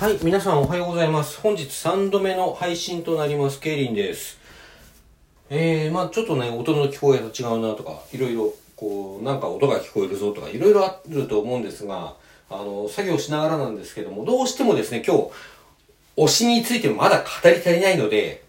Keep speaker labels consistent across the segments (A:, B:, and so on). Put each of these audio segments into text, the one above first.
A: はい、皆さんおはようございます。本日3度目の配信となります、ケイリンです。えー、まあちょっとね、音の聞こえが違うなとか、いろいろ、こう、なんか音が聞こえるぞとか、いろいろあると思うんですが、あの、作業しながらなんですけども、どうしてもですね、今日、推しについてまだ語り足りないので、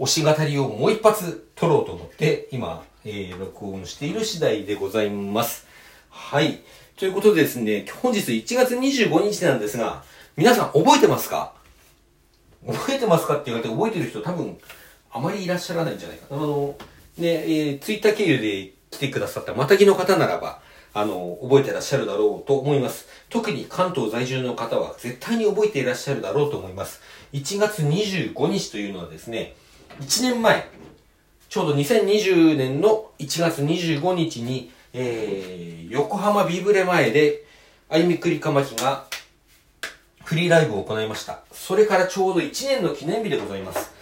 A: 推し語りをもう一発撮ろうと思って、今、えー、録音している次第でございます。はい。ということでですね、本日1月25日なんですが、皆さん覚えてますか？覚えてますかって言われて覚えてる人多分あまりいらっしゃらないんじゃないかな。あの、ね、えー、ツイッター経由で来てくださったまたぎの方ならば、あの、覚えてらっしゃるだろうと思います。特に関東在住の方は絶対に覚えていらっしゃるだろうと思います。1月25日というのはですね、1年前、ちょうど2020年の1月25日に、えー、横浜ビブレ前で、あゆみくりかまきがフリーライブを行いました。それからちょうど1年の記念日でございます。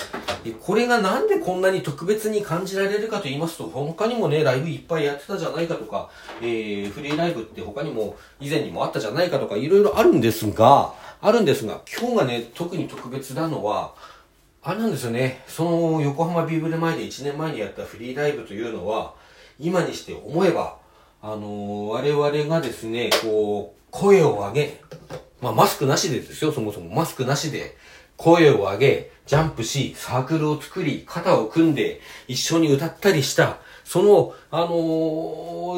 A: これがなんでこんなに特別に感じられるかと言いますと、他にもね、ライブいっぱいやってたじゃないかとか、えー、フリーライブって他にも以前にもあったじゃないかとか、いろいろあるんですが、あるんですが、今日がね、特に特別なのは、あれなんですよね、その横浜ビブレ前で1年前にやったフリーライブというのは、今にして思えば、あのー、我々がですね、こう、声を上げ、まあマスクなしでですよ、そもそもマスクなしで、声を上げ、ジャンプし、サークルを作り、肩を組んで、一緒に歌ったりした、その、あの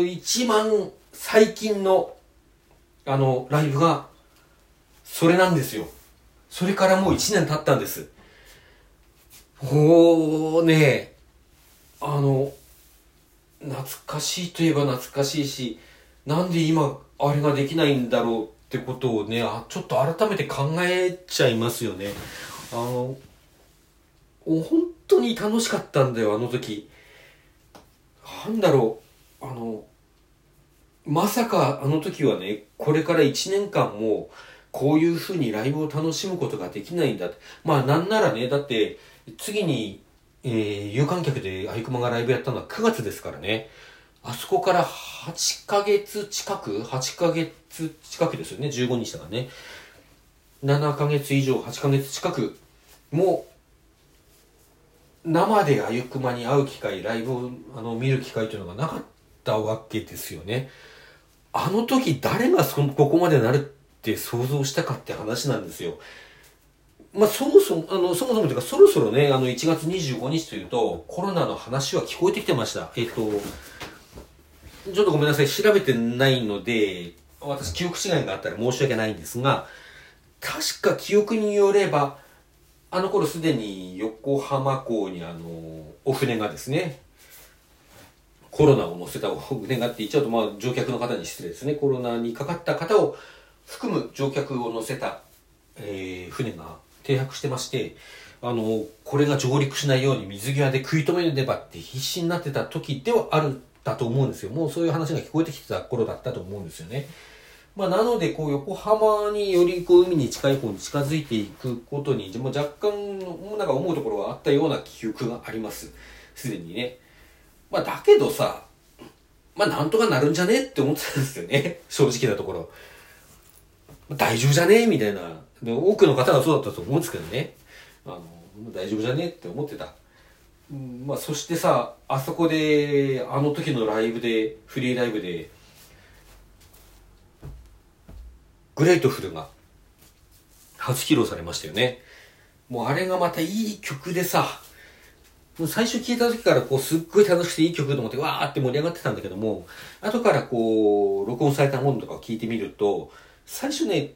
A: ー、一番最近の、あの、ライブが、それなんですよ。それからもう一年経ったんです。おーねあの、懐かしいといえば懐かしいし、なんで今、あれができないんだろうってことをね、あちょっと改めて考えちゃいますよね。あの、本当に楽しかったんだよ、あの時。なんだろう、あの、まさかあの時はね、これから1年間も、こういう風にライブを楽しむことができないんだ。まあなんならね、だって、次に、えー、有観客でアイクマがライブやったのは9月ですからね。あそこから8ヶ月近く ?8 ヶ月近くですよね。15日だからね。7ヶ月以上、8ヶ月近く、もう、生であゆくまに会う機会、ライブをあの見る機会というのがなかったわけですよね。あの時誰がそここまでなるって想像したかって話なんですよ。まあ、そもそも、あの、そもそもというか、そろそろね、あの、1月25日というと、コロナの話は聞こえてきてました。えっ、と、ちょっとごめんなさい、調べてないので、私、記憶違いがあったら申し訳ないんですが、確か記憶によれば、あの頃すでに横浜港にあの、お船がですね、コロナを乗せたお船がって言っちゃうと、まあ、乗客の方に失礼ですね。コロナにかかった方を含む乗客を乗せた、えー、船が停泊してまして、あの、これが上陸しないように水際で食い止めねばって必死になってた時ではある、だと思うんですよ。もうそういう話が聞こえてきてた頃だったと思うんですよね。まあ、なので、こう、横浜によりこう、海に近い方に近づいていくことに、も若干、なんか思うところはあったような記憶があります。すでにね。まあ、だけどさ、まあ、なんとかなるんじゃねって思ってたんですよね。正直なところ。大丈夫じゃね？えみたいな。多くの方がそうだったと思うんですけどね。あの、大丈夫じゃね？って思ってた。まあ、そしてさ、あそこで、あの時のライブで、フリーライブで、Grateful が初披露されましたよね。もうあれがまたいい曲でさ、もう最初聴いた時からこうすっごい楽しくていい曲と思ってわーって盛り上がってたんだけども、後からこう、録音されたものとかを聞いてみると、最初ね、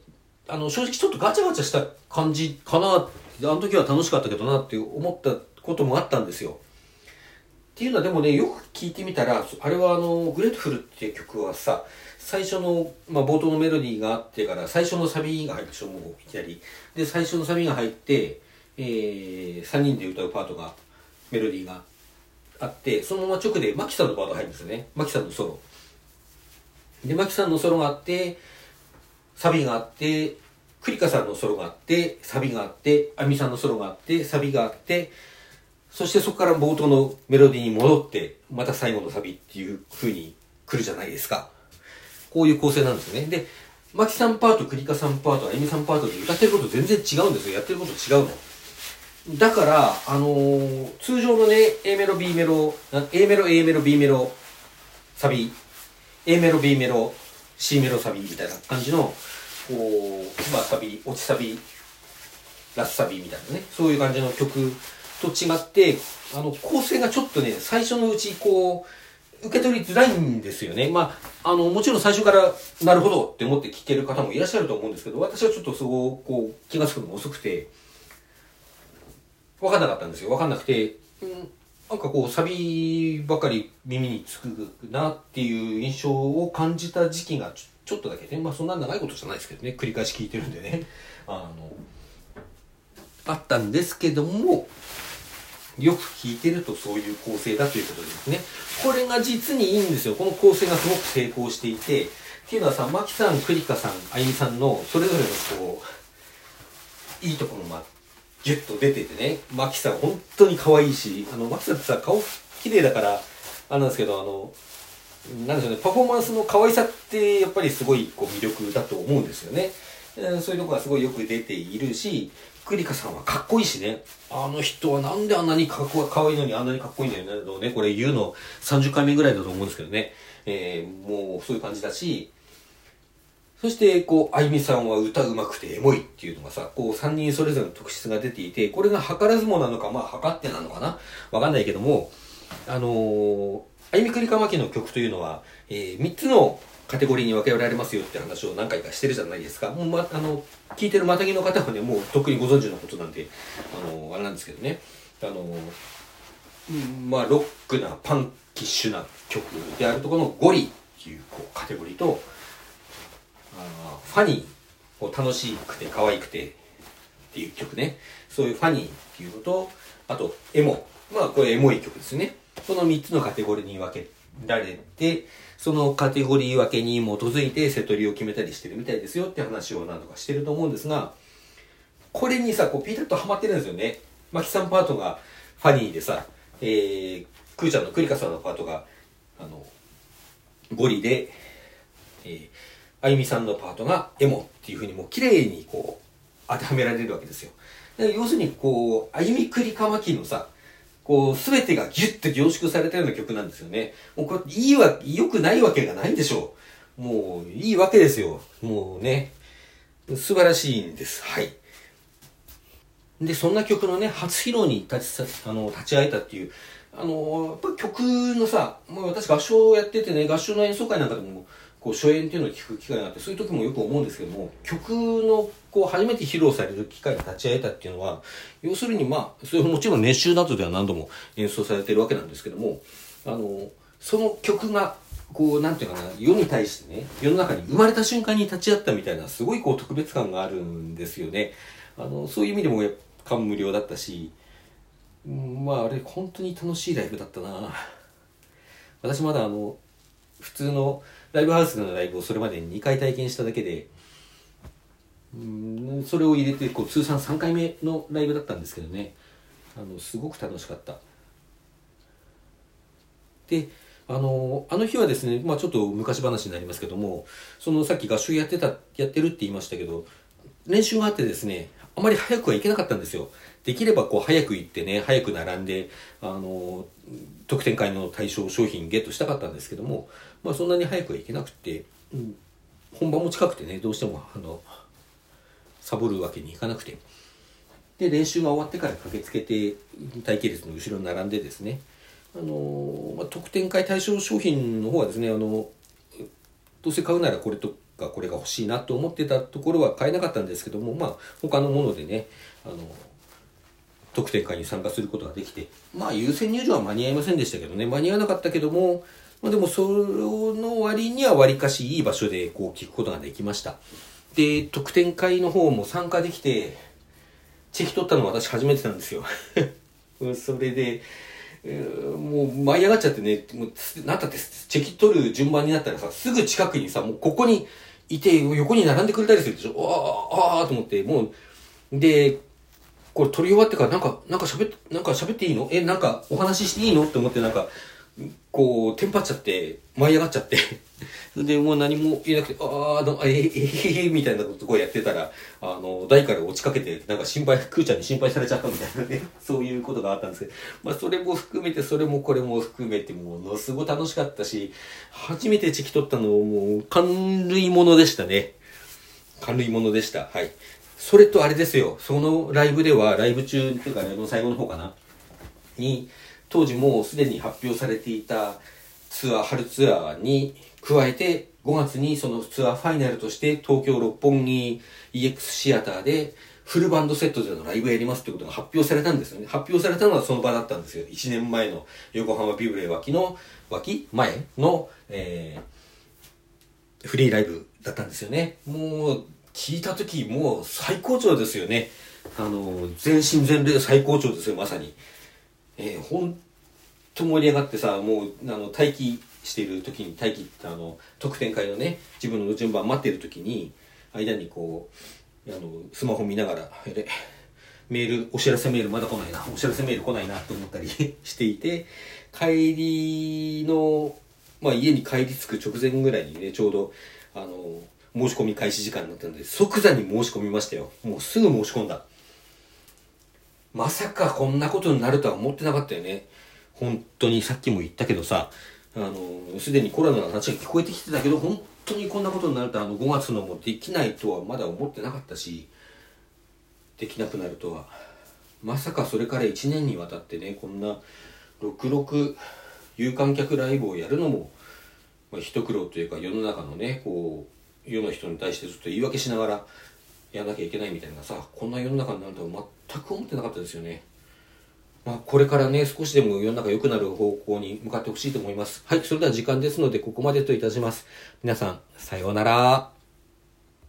A: あの、正直ちょっとガチャガチャした感じかなあの時は楽しかったけどなって思ったこともあったんですよ。っていうのはでもね、よく聞いてみたら、あれはあの、 Grateful っていう曲はさ、最初の、まあ、冒頭のメロディーがあってから、最初のサビが入ってしょ、もういきなり。で、最初のサビが入って、えー、3人で歌うパートが、メロディーがあって、そのまま直でマキさんのパート入るんですよね。マキさんのソロ。で、マキさんのソロがあって、サビがあって、クリカさんのソロがあって、サビがあって、アミさんのソロがあって、サビがあって、そしてそこから冒頭のメロディーに戻って、また最後のサビっていう風に来るじゃないですか。こういう構成なんですよね。で、マキさんパート、クリカさんパート、あゆみさんパートで歌ってること全然違うんですよ。やってること違うの。だから、あのー、通常のね、A メロ、B メロ、A メロ、A メロ、B メロ、サビ、A メロ、B メロ、C メロサビみたいな感じの、こう、まあサビ、落ちサビ、ラスサビみたいなね、そういう感じの曲と違って、あの、構成がちょっとね、最初のうち、こう、受け取りづらいんですよね。まあ、あの、もちろん最初からなるほどって思って聞ける方もいらっしゃると思うんですけど、私はちょっとそここう気が付くのが遅くて、わかんなかったんですよ。わかんなくて、うん、なんかこう、サビばかり耳につくなっていう印象を感じた時期がちょっとだけね、まあそんな長いことじゃないですけどね、繰り返し聞いてるんでね、あの、あったんですけども、よく聞いてるとそういう構成だということですね。これが実にいいんですよ。この構成がすごく成功していて、っていうのはさ、マキさん、クリカさん、あゆみさんのそれぞれのこう、いいところがギュッと出ててね、マキさん本当に可愛いし、あの、マキさんってさ、顔綺麗だから、あれなんですけど、あの、なんでしょうね、パフォーマンスの可愛さってやっぱりすごいこう魅力だと思うんですよね。そういうとこがすごいよく出ているし、クリカさんはかっこいいしね。あの人はなんであんなにかっこかわいいのにあんなにかっこいいんだよね。これ言うの30回目ぐらいだと思うんですけどね。えー、もうそういう感じだし、そして、こう、あゆみさんは歌うまくてエモいっていうのがさ、こう、3人それぞれの特質が出ていて、これが図らずもなのか、まあ、測ってなのかな？わかんないけども、あのー、あゆみくりかまきの曲というのは、えー、3つのカテゴリーに分けられますよって話を何回かしてるじゃないですか。もう、ま、あの、聞いてるまたぎの方はね、もうとっくにご存知のことなんで、あの、あれなんですけどね。あの、まあ、ロックな、パンキッシュな曲であるところのゴリっていうこうカテゴリーと、あファニー、こう楽しくて可愛くてっていう曲ね。そういうファニーっていうのと、あと、エモ。まあ、これエモい曲ですね。この3つのカテゴリーに分けられて、そのカテゴリー分けに基づいて瀬戸りを決めたりしてるみたいですよって話を何度かしてると思うんですが、これにさ、こうピタッとハマってるんですよね。マキさんパートがファニーでさ、えー、クーちゃんのクリカさんのパートが、あの、ゴリで、えー、あゆみさんのパートがエモっていうふうにもう綺麗にこう、当てはめられるわけですよ。要するにこう、あゆみくりかまきのさ、こう、すべてがギュッと凝縮されたような曲なんですよね。もうこれ、いいわ、良くないわけがないんでしょう。もう、いいわけですよ。もうね、素晴らしいんです。はい。で、そんな曲のね、初披露に立ち、あの、立ち会えたっていう、あの、やっぱ曲のさ、もう私合唱をやっててね、合唱の演奏会なんかでも、こう初演っていうのを聞く機会があってそういう時もよく思うんですけども曲のこう初めて披露される機会に立ち会えたっていうのは要するにまあそれもちろん熱唱などでは何度も演奏されてるわけなんですけどもあのその曲がこうなんていうかな世に対してね世の中に生まれた瞬間に立ち会ったみたいなすごいこう特別感があるんですよね。あのそういう意味でも感無量だったし、まああれ本当に楽しいライブだったな。私まだあの普通のライブハウスのライブをそれまでに2回体験しただけで、うん、それを入れてこう通算3回目のライブだったんですけどね。あのすごく楽しかった。であのあの日はですね、まあ、ちょっと昔話になりますけどもそのさっき合唱やってたやってるって言いましたけど練習があってですねあまり早くはいけなかったんですよ。できればこう早く行ってね早く並んであの特典会の対象商品ゲットしたかったんですけどもまあそんなに早くはいけなくて、うん、本番も近くてねどうしてもあのサボるわけにいかなくて。で練習が終わってから駆けつけて待機列の後ろに並んでですねあの、まあ、特典会対象商品の方はですねあのどうせ買うならこれとかこれが欲しいなと思ってたところは買えなかったんですけどもまあ他のものでねあの特典会に参加することができてまあ優先入場は間に合いませんでしたけどね間に合わなかったけどもまあ、でもその割には割かしいい場所でこう聞くことができました。で、特典会の方も参加できて、チェキ取ったのは私初めてなんですよ。それで、もう舞い上がっちゃってね、もうなったってチェキ取る順番になったらさ、すぐ近くにさ、もうここにいて、横に並んでくれたりするでしょ？ああ、ああと思って、もう、で、これ取り終わってからなんか、なんか喋って、なんか喋っていいの？え、なんかお話ししていいの？って思ってなんか、こう、テンパっちゃって、舞い上がっちゃって、でもう何も言えなくて、ああ、どえー、えー、みたいなことこうやってたら、あの、台から落ちかけて、なんか心配、クーちゃんに心配されちゃったみたいなね、そういうことがあったんですけど、まあそれも含めて、それもこれも含めて、ものすごい楽しかったし、初めてチキ取ったのもう、感類ものでしたね。感類ものでした。はい。それとあれですよ、そのライブでは、ライブ中っていうか、ライブの最後の方かな、に、当時もうすでに発表されていたツアー、春ツアーに加えて、5月にそのツアーファイナルとして東京六本木 EX シアターでフルバンドセットでのライブやりますってことが発表されたんですよね。発表されたのはその場だったんですよ。1年前の横浜ビブレ脇の、脇前の、えー、フリーライブだったんですよね。もう、聞いた時もう最高潮ですよね。あの、全身全霊最高潮ですよ、まさに。えー、ほんと盛り上がってさ、もう、あの、待機している時に、待機ってあの、特典会のね、自分の順番待ってる時に、間にこう、あの、スマホ見ながら、あれ、メール、お知らせメールまだ来ないな、お知らせメール来ないなと思ったり していて、帰りの、まあ家に帰り着く直前ぐらいにね、ちょうど、あの、申し込み開始時間になったので、即座に申し込みましたよ。もうすぐ申し込んだ。まさかこんなことになるとは思ってなかったよね。本当にさっきも言ったけどさ、あの、すでにコロナの話が聞こえてきてたけど、本当にこんなことになると、あの、5月のもできないとはまだ思ってなかったし、できなくなるとは。まさかそれから1年にわたってね、こんな、66有観客ライブをやるのも、まあ、一苦労というか世の中のね、こう、世の人に対してちょっと言い訳しながらやんなきゃいけないみたいなさ、こんな世の中になるとは全く思ってなかったですよね。まあ、これからね、少しでも世の中良くなる方向に向かってほしいと思います。はい、それでは時間ですので、ここまでといたします。皆さん、さようなら。